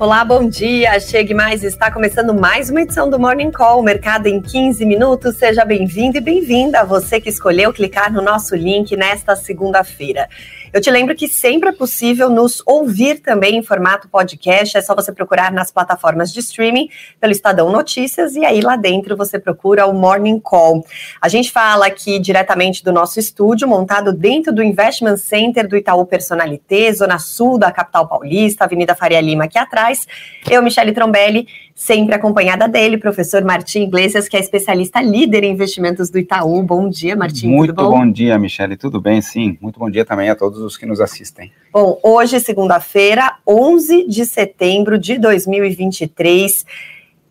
Olá, bom dia. Chegue mais. Está começando mais uma edição do Morning Call, Mercado em 15 minutos. Seja bem-vindo e bem-vinda você que escolheu clicar no nosso link nesta segunda-feira. Eu te lembro que sempre é possível nos ouvir também em formato podcast. É só você procurar nas plataformas de streaming pelo Estadão Notícias e aí lá dentro você procura o Morning Call. A gente fala aqui diretamente do nosso estúdio, montado dentro do Investment Center do Itaú Personalité, Zona Sul da capital paulista, Avenida Faria Lima aqui atrás. Eu, Michele Trombelli, sempre acompanhada dele, professor Martim Iglesias, que é especialista líder em investimentos do Itaú. Bom dia, Martim. Muito bom? bom? dia, Michele. Tudo bem, sim. Muito bom dia também a todos os que nos assistem. Bom, hoje, segunda-feira, 11 de setembro de 2023.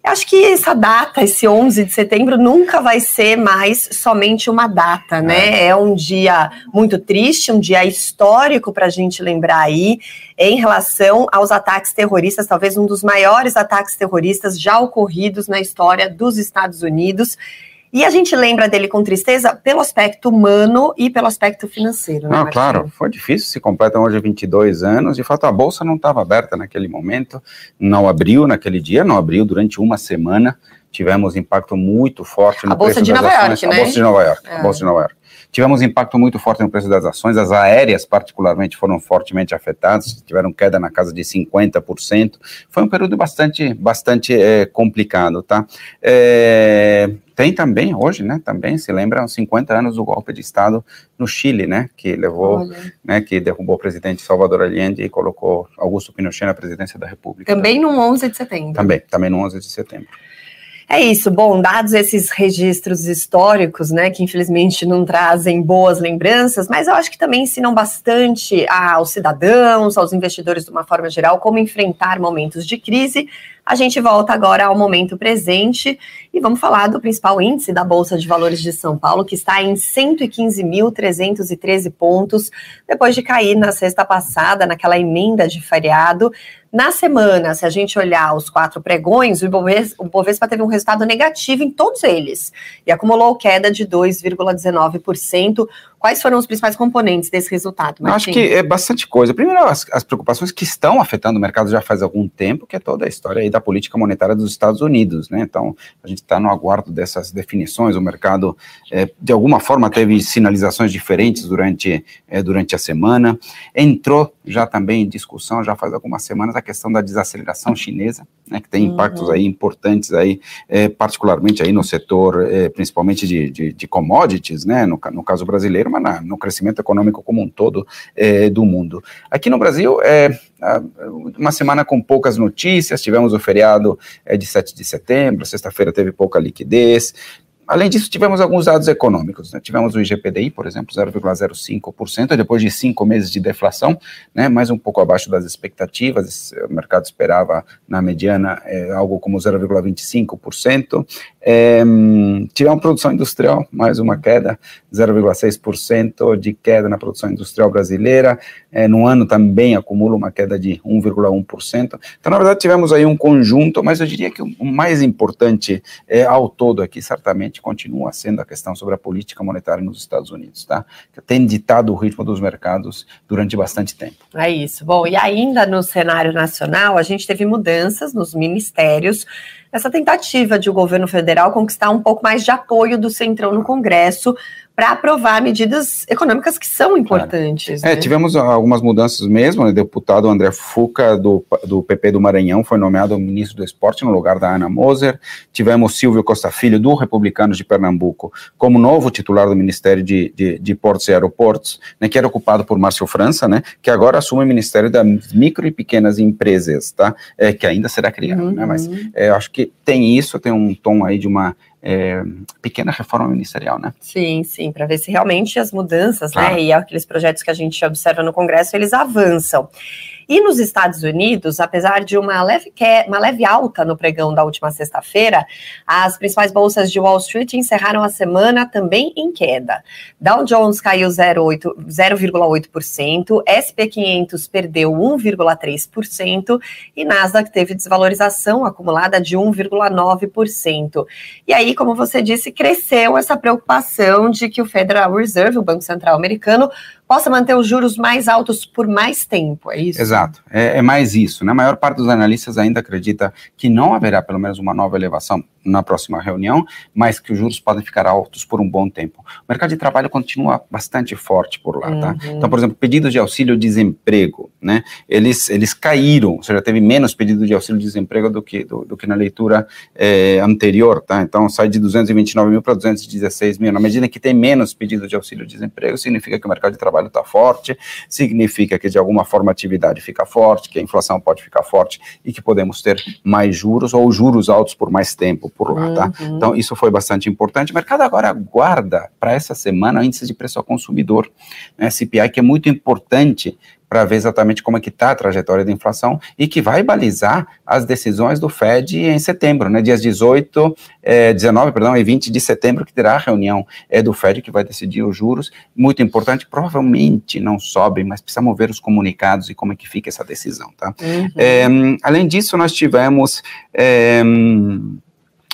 Acho que essa data, esse 11 de setembro, nunca vai ser mais somente uma data, né? É, é um dia muito triste, um dia histórico para a gente lembrar aí, em relação aos ataques terroristas, talvez um dos maiores ataques terroristas já ocorridos na história dos Estados Unidos. E a gente lembra dele com tristeza pelo aspecto humano e pelo aspecto financeiro. Né, não, claro, foi difícil, se completam hoje 22 anos. De fato, a bolsa não estava aberta naquele momento, não abriu naquele dia, não abriu durante uma semana. Tivemos impacto muito forte no a bolsa de Nova ações, York, né? A bolsa de Nova York, é. a bolsa de Nova York. Tivemos impacto muito forte no preço das ações, as aéreas, particularmente, foram fortemente afetadas, tiveram queda na casa de 50%. Foi um período bastante, bastante é, complicado, tá? É, tem também, hoje, né, também se lembram 50 anos do golpe de Estado no Chile, né, que levou, Olha. né, que derrubou o presidente Salvador Allende e colocou Augusto Pinochet na presidência da República. Também no 11 de setembro. Também, também no 11 de setembro. É isso. Bom, dados esses registros históricos, né, que infelizmente não trazem boas lembranças, mas eu acho que também ensinam bastante aos cidadãos, aos investidores de uma forma geral, como enfrentar momentos de crise a gente volta agora ao momento presente e vamos falar do principal índice da Bolsa de Valores de São Paulo, que está em 115.313 pontos, depois de cair na sexta passada, naquela emenda de feriado. Na semana, se a gente olhar os quatro pregões, o Bovespa, teve um resultado negativo em todos eles e acumulou queda de 2,19%. Quais foram os principais componentes desse resultado? Martim? Acho que é bastante coisa. Primeiro, as, as, preocupações que estão afetando o mercado já faz algum tempo, que é toda a história aí da política monetária dos Estados Unidos, né? Então, a gente está no aguardo dessas definições. O mercado, é, de alguma forma, teve sinalizações diferentes durante, é, durante a semana. Entrou já também em discussão, já faz algumas semanas, a questão da desaceleração chinesa, né? Que tem impactos uhum. aí importantes aí, é, particularmente aí no setor, é, principalmente de, de, de commodities, né? No, no caso brasileiro mas na, no crescimento econômico como um todo é, do mundo. Aqui no Brasil, é uma semana com poucas notícias, tivemos o feriado é, de 7 de setembro, sexta-feira teve pouca liquidez, Além disso, tivemos alguns dados econômicos. Né? Tivemos o IGPDI, por exemplo, 0,05%, depois de cinco meses de deflação, né? mais um pouco abaixo das expectativas. O mercado esperava, na mediana, é, algo como 0,25%. É, tivemos produção industrial, mais uma queda, 0,6% de queda na produção industrial brasileira. É, no ano também acumula uma queda de 1,1%. Então, na verdade, tivemos aí um conjunto, mas eu diria que o mais importante é, ao todo aqui, certamente, continua sendo a questão sobre a política monetária nos Estados Unidos, tá? Que tem ditado o ritmo dos mercados durante bastante tempo. É isso. Bom, e ainda no cenário nacional, a gente teve mudanças nos ministérios, essa tentativa de o governo federal conquistar um pouco mais de apoio do Centrão no Congresso para aprovar medidas econômicas que são importantes. É, né? tivemos algumas mudanças mesmo. Né? O deputado André Fuca, do, do PP do Maranhão, foi nomeado ministro do Esporte no lugar da Ana Moser. Tivemos Silvio Costa Filho, do Republicanos de Pernambuco, como novo titular do Ministério de, de, de Portos e Aeroportos, né, que era ocupado por Márcio França, né, que agora assume o Ministério das Micro e Pequenas Empresas, tá? É, que ainda será criado, uhum. né? Mas é, acho que tem isso, tem um tom aí de uma é, pequena reforma ministerial, né? Sim, sim, para ver se realmente as mudanças, né, claro. né, e aqueles projetos que a gente observa no Congresso, eles avançam. E nos Estados Unidos, apesar de uma leve, uma leve alta no pregão da última sexta-feira, as principais bolsas de Wall Street encerraram a semana também em queda. Dow Jones caiu 0,8%, SP 500 perdeu 1,3% e Nasdaq teve desvalorização acumulada de 1,9%. E aí, como você disse, cresceu essa preocupação de que o Federal Reserve, o Banco Central americano, possa manter os juros mais altos por mais tempo, é isso? Exato, é, é mais isso. Né? A maior parte dos analistas ainda acredita que não haverá pelo menos uma nova elevação na próxima reunião, mas que os juros podem ficar altos por um bom tempo. O mercado de trabalho continua bastante forte por lá, tá? Uhum. Então, por exemplo, pedidos de auxílio-desemprego, né? Eles, eles caíram, ou seja, teve menos pedido de auxílio-desemprego do que, do, do, que na leitura é, anterior, tá? Então, sai de 229 mil para 216 mil. Na medida que tem menos pedido de auxílio-desemprego, significa que o mercado de trabalho trabalho está forte, significa que de alguma forma a atividade fica forte, que a inflação pode ficar forte e que podemos ter mais juros ou juros altos por mais tempo por lá, tá? Uhum. Então isso foi bastante importante. O mercado agora guarda para essa semana o índice de preço ao consumidor, né, CPI, que é muito importante para ver exatamente como é que está a trajetória da inflação e que vai balizar as decisões do Fed em setembro, né, dias 18, é, 19, perdão, e 20 de setembro, que terá a reunião é, do Fed que vai decidir os juros, muito importante, provavelmente não sobem, mas precisamos ver os comunicados e como é que fica essa decisão, tá? Uhum. É, além disso, nós tivemos... É,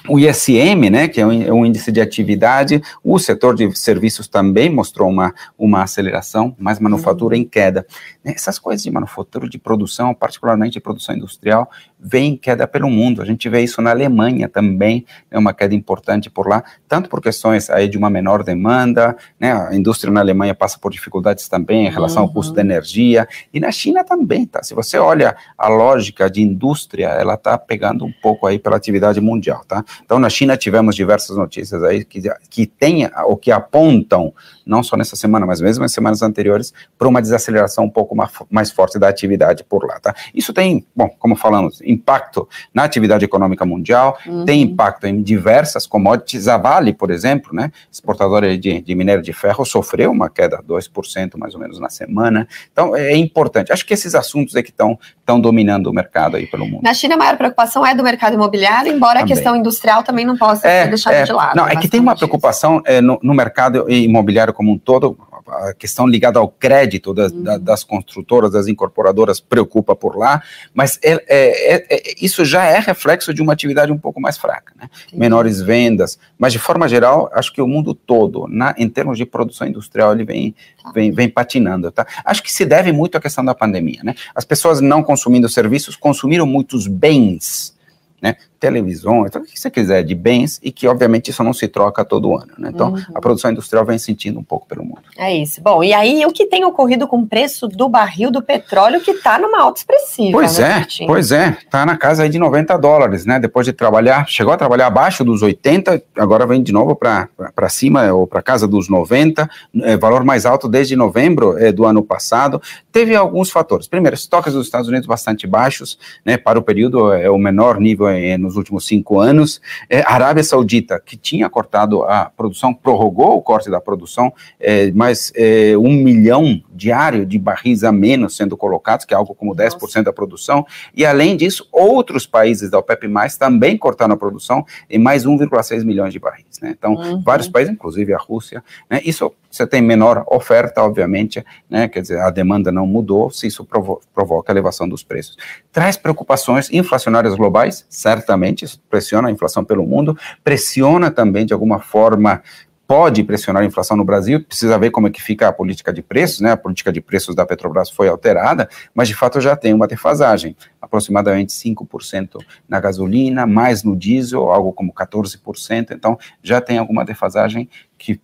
o ISM, né, que é um, é um, índice de atividade, o setor de serviços também mostrou uma, uma aceleração, mas manufatura uhum. em queda. Essas coisas de manufatura, de produção, particularmente de produção industrial, vem em queda pelo mundo. A gente vê isso na Alemanha também, é uma queda importante por lá, tanto por questões aí de uma menor demanda, né, a indústria na Alemanha passa por dificuldades também em relação uhum. ao custo uhum. da energia, e na China também, tá? Se você olha a lógica de indústria, ela tá pegando um pouco aí pela atividade mundial, tá? Então, na China tivemos diversas notícias aí que, que tem, ou que apontam, não só nessa semana, mas mesmo nas semanas anteriores, para uma desaceleração um pouco mais, mais forte da atividade por lá, tá? Isso tem, bom, como falamos, impacto na atividade econômica mundial, uhum. tem impacto em diversas commodities. A Vale, por exemplo, né, exportadora de, de minério de ferro, sofreu uma queda de 2% mais ou menos na semana. Então, é importante. Acho que esses assuntos é que estão dominando o mercado aí pelo mundo. Na China, a maior preocupação é do mercado imobiliário, embora também. a questão industrial industrial também não possa é, ser deixada é, de lado. Não, é que tem uma preocupação é, no, no, mercado imobiliário como um todo, a questão ligada ao crédito das, uhum. das construtoras, das incorporadoras, preocupa por lá, mas é, é, é, é, isso já é reflexo de uma atividade um pouco mais fraca, né? menores vendas, mas de forma geral, acho que o mundo todo, na, em termos de produção industrial, ele vem, tá. vem, vem patinando. Tá? Acho que se deve muito à questão da pandemia. Né? As pessoas não consumindo serviços consumiram muitos bens, né? Televisões, tudo o que você quiser de bens e que, obviamente, isso não se troca todo ano. Né? Então, uhum. a produção industrial vem sentindo um pouco pelo mundo. É isso. Bom, e aí o que tem ocorrido com o preço do barril do petróleo que está numa alta expressiva? Pois né, é, pois é. Está na casa de 90 dólares, né? Depois de trabalhar, chegou a trabalhar abaixo dos 80, agora vem de novo para cima ou para casa dos 90, é, valor mais alto desde novembro é, do ano passado. Teve alguns fatores. Primeiro, estoques dos Estados Unidos bastante baixos, né? Para o período, é o menor nível é, nos nos últimos cinco anos. É, a Arábia Saudita, que tinha cortado a produção, prorrogou o corte da produção, é, mas é, um milhão diário de barris a menos sendo colocados, que é algo como 10% Nossa. da produção. E além disso, outros países da OPEP+, também cortaram a produção em mais 1,6 milhões de barris. Né? Então, uhum. vários países, inclusive a Rússia, né? isso você tem menor oferta, obviamente, né? quer dizer, a demanda não mudou, se isso provo provoca elevação dos preços. Traz preocupações inflacionárias globais, certamente, isso pressiona a inflação pelo mundo, pressiona também, de alguma forma, pode pressionar a inflação no Brasil, precisa ver como é que fica a política de preços, né? A política de preços da Petrobras foi alterada, mas de fato já tem uma defasagem, aproximadamente 5% na gasolina, mais no diesel, algo como 14%, então já tem alguma defasagem que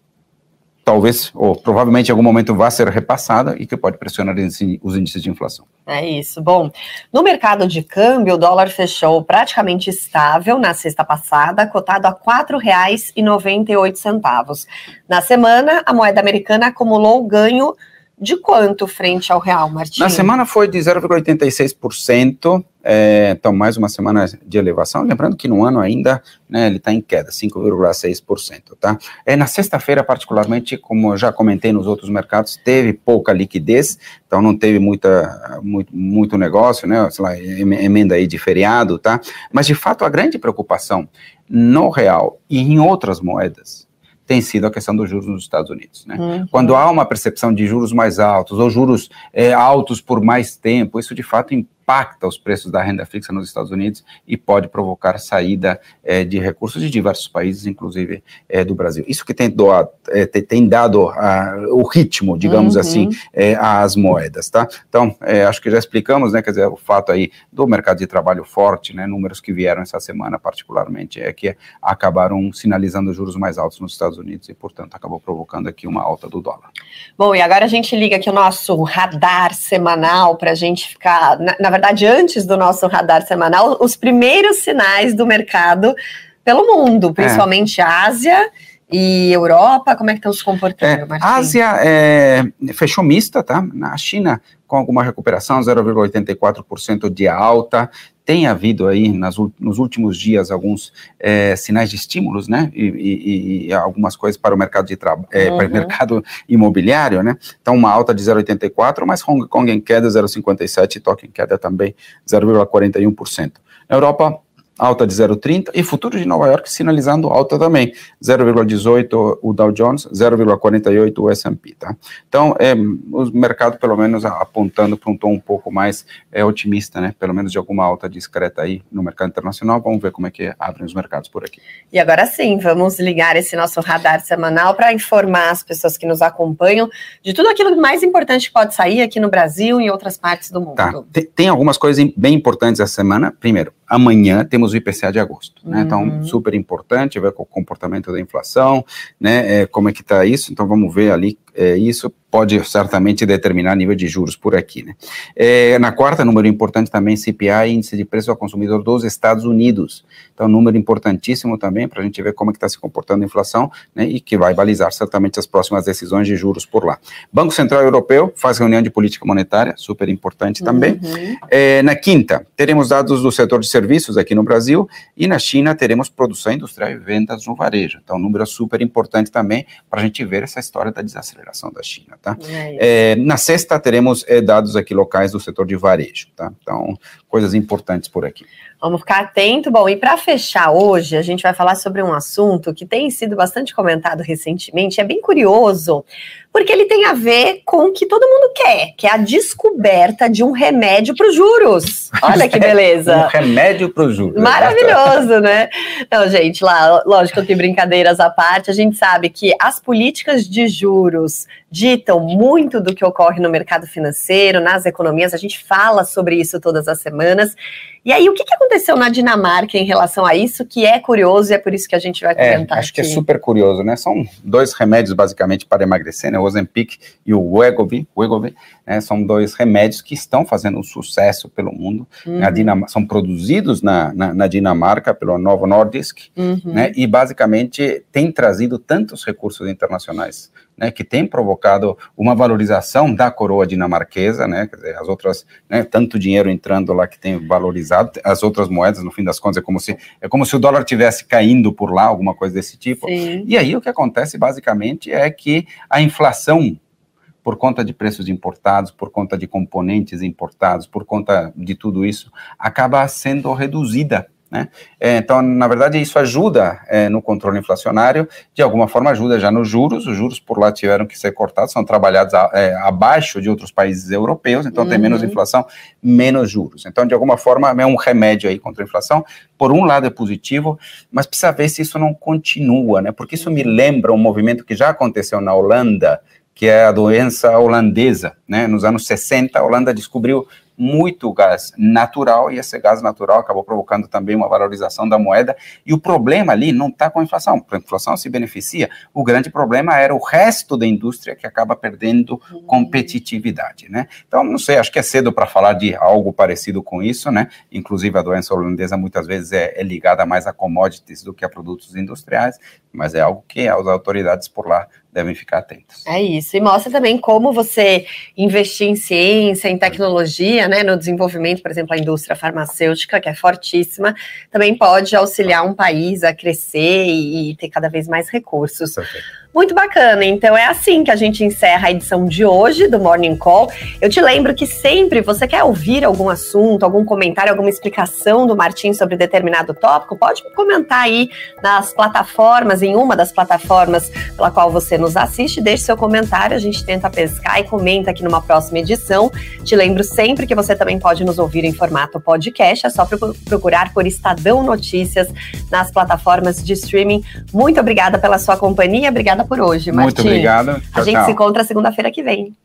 talvez, ou provavelmente em algum momento vá ser repassada e que pode pressionar os índices de inflação. É isso. Bom, no mercado de câmbio, o dólar fechou praticamente estável na sexta passada, cotado a R$ 4,98. Na semana, a moeda americana acumulou ganho de quanto frente ao real, Martins? Na semana foi de 0,86%, é, então mais uma semana de elevação, lembrando que no ano ainda né, ele está em queda, 5,6%, tá? É, na sexta-feira, particularmente, como eu já comentei nos outros mercados, teve pouca liquidez, então não teve muita, muito, muito negócio, né, sei lá, emenda aí de feriado, tá? Mas, de fato, a grande preocupação no real e em outras moedas tem sido a questão dos juros nos Estados Unidos. Né? Uhum. Quando há uma percepção de juros mais altos ou juros é, altos por mais tempo, isso de fato impacta os preços da renda fixa nos Estados Unidos e pode provocar saída é, de recursos de diversos países, inclusive é, do Brasil. Isso que tem, doado, é, tem dado a, o ritmo, digamos uhum. assim, é, às moedas, tá? Então, é, acho que já explicamos, né, quer dizer, o fato aí do mercado de trabalho forte, né, números que vieram essa semana particularmente, é que acabaram sinalizando juros mais altos nos Estados Unidos e, portanto, acabou provocando aqui uma alta do dólar. Bom, e agora a gente liga aqui o nosso radar semanal para a gente ficar, na, na verdade, antes do nosso radar semanal, os primeiros sinais do mercado pelo mundo, é. principalmente é. Ásia e Europa, como é que estão se comportando, é, Ásia é, fechou mista, tá? Na China, com alguma recuperação, 0,84% de alta, tem havido aí nas, nos últimos dias alguns é, sinais de estímulos, né, e, e, e, algumas coisas para o mercado de é, uhum. para o mercado imobiliário, né, então uma alta de 0,84, mas Hong Kong em queda 0,57 e Tóquio em queda também 0,41%. Na Europa alta de 0,30 e futuro de Nova York sinalizando alta também, 0,18 o Dow Jones, 0,48 o S&P, tá? Então, é, o mercado pelo menos apontando para um tom um pouco mais é, otimista, né? Pelo menos de alguma alta discreta aí no mercado internacional. Vamos ver como é que abrem os mercados por aqui. E agora sim, vamos ligar esse nosso radar semanal para informar as pessoas que nos acompanham de tudo aquilo mais importante que pode sair aqui no Brasil e em outras partes do mundo. Tá. Tem, tem algumas coisas bem importantes essa semana. Primeiro, amanhã temos o IPCA de agosto, né? Então, uhum. super importante ver o comportamento da inflação, né? É, como é que está isso? Então, vamos ver ali é, isso pode certamente determinar nível de juros por aqui. Né? É, na quarta, número importante também, CPI, Índice de Preço ao Consumidor dos Estados Unidos. Então, número importantíssimo também para a gente ver como é que está se comportando a inflação né, e que vai balizar certamente as próximas decisões de juros por lá. Banco Central Europeu faz reunião de política monetária, super importante também. Uhum. É, na quinta, teremos dados do setor de serviços aqui no Brasil e na China teremos produção industrial e vendas no varejo. Então, número super importante também para a gente ver essa história da desaceleração da China, tá? É, é, na sexta teremos é, dados aqui locais do setor de varejo, tá? Então, coisas importantes por aqui. Vamos ficar atento. Bom, e para fechar hoje, a gente vai falar sobre um assunto que tem sido bastante comentado recentemente, é bem curioso, porque ele tem a ver com o que todo mundo quer, que é a descoberta de um remédio para os juros. Olha que beleza. um remédio para os juros. Maravilhoso, né? Então, gente, lá, lógico que brincadeiras à parte, a gente sabe que as políticas de juros ditam muito do que ocorre no mercado financeiro, nas economias, a gente fala sobre isso todas as semanas. E aí, o que, que aconteceu na Dinamarca em relação a isso, que é curioso e é por isso que a gente vai é, comentar é, acho aqui. que é super curioso, né? São dois remédios, basicamente, para emagrecer, né? O Ozempic e o Wegovy, Wegovy né? São dois remédios que estão fazendo um sucesso pelo mundo. Uhum. São produzidos na, na, na, Dinamarca pelo Novo Nordisk, uhum. né? E, basicamente, tem trazido tantos recursos internacionais né, que tem provocado uma valorização da coroa dinamarquesa, né, quer dizer, as outras, né, tanto dinheiro entrando lá que tem valorizado, as outras moedas, no fim das contas, é como se, é como se o dólar tivesse caindo por lá, alguma coisa desse tipo. Sim. E aí o que acontece, basicamente, é que a inflação por conta de preços importados, por conta de componentes importados, por conta de tudo isso, acaba sendo reduzida né? É, então, na verdade, isso ajuda é, no controle inflacionário, de alguma forma ajuda já nos juros, os juros por lá tiveram que ser cortados, são trabalhados a, é, abaixo de outros países europeus, então uhum. tem menos uhum. inflação, menos juros. Então, de alguma forma, é um remédio aí contra a inflação. Por um lado é positivo, mas precisa ver se isso não continua, né? Porque isso me lembra um movimento que já aconteceu na Holanda, que é a doença holandesa, né? Nos anos 60, a Holanda descobriu muito gás natural e esse gás natural acabou provocando também uma valorização da moeda. E o problema ali não está com a inflação, a inflação se beneficia. O grande problema era o resto da indústria que acaba perdendo uhum. competitividade, né? Então, não sei, acho que é cedo para falar de algo parecido com isso, né? Inclusive a doença holandesa muitas vezes é, é ligada mais a commodities do que a produtos industriais, mas é algo que as autoridades por lá devem ficar atentos. É isso, e mostra também como você investir em ciência, em tecnologia, né, no desenvolvimento, por exemplo, a indústria farmacêutica, que é fortíssima, também pode auxiliar um país a crescer e ter cada vez mais recursos. Perfeito. Muito bacana. Então é assim que a gente encerra a edição de hoje do Morning Call. Eu te lembro que sempre você quer ouvir algum assunto, algum comentário, alguma explicação do Martim sobre determinado tópico, pode comentar aí nas plataformas, em uma das plataformas pela qual você nos assiste, deixe seu comentário, a gente tenta pescar e comenta aqui numa próxima edição. Te lembro sempre que você também pode nos ouvir em formato podcast, é só procurar por Estadão Notícias nas plataformas de streaming. Muito obrigada pela sua companhia, obrigada por hoje, Martim. Muito obrigado. A gente se encontra segunda-feira que vem.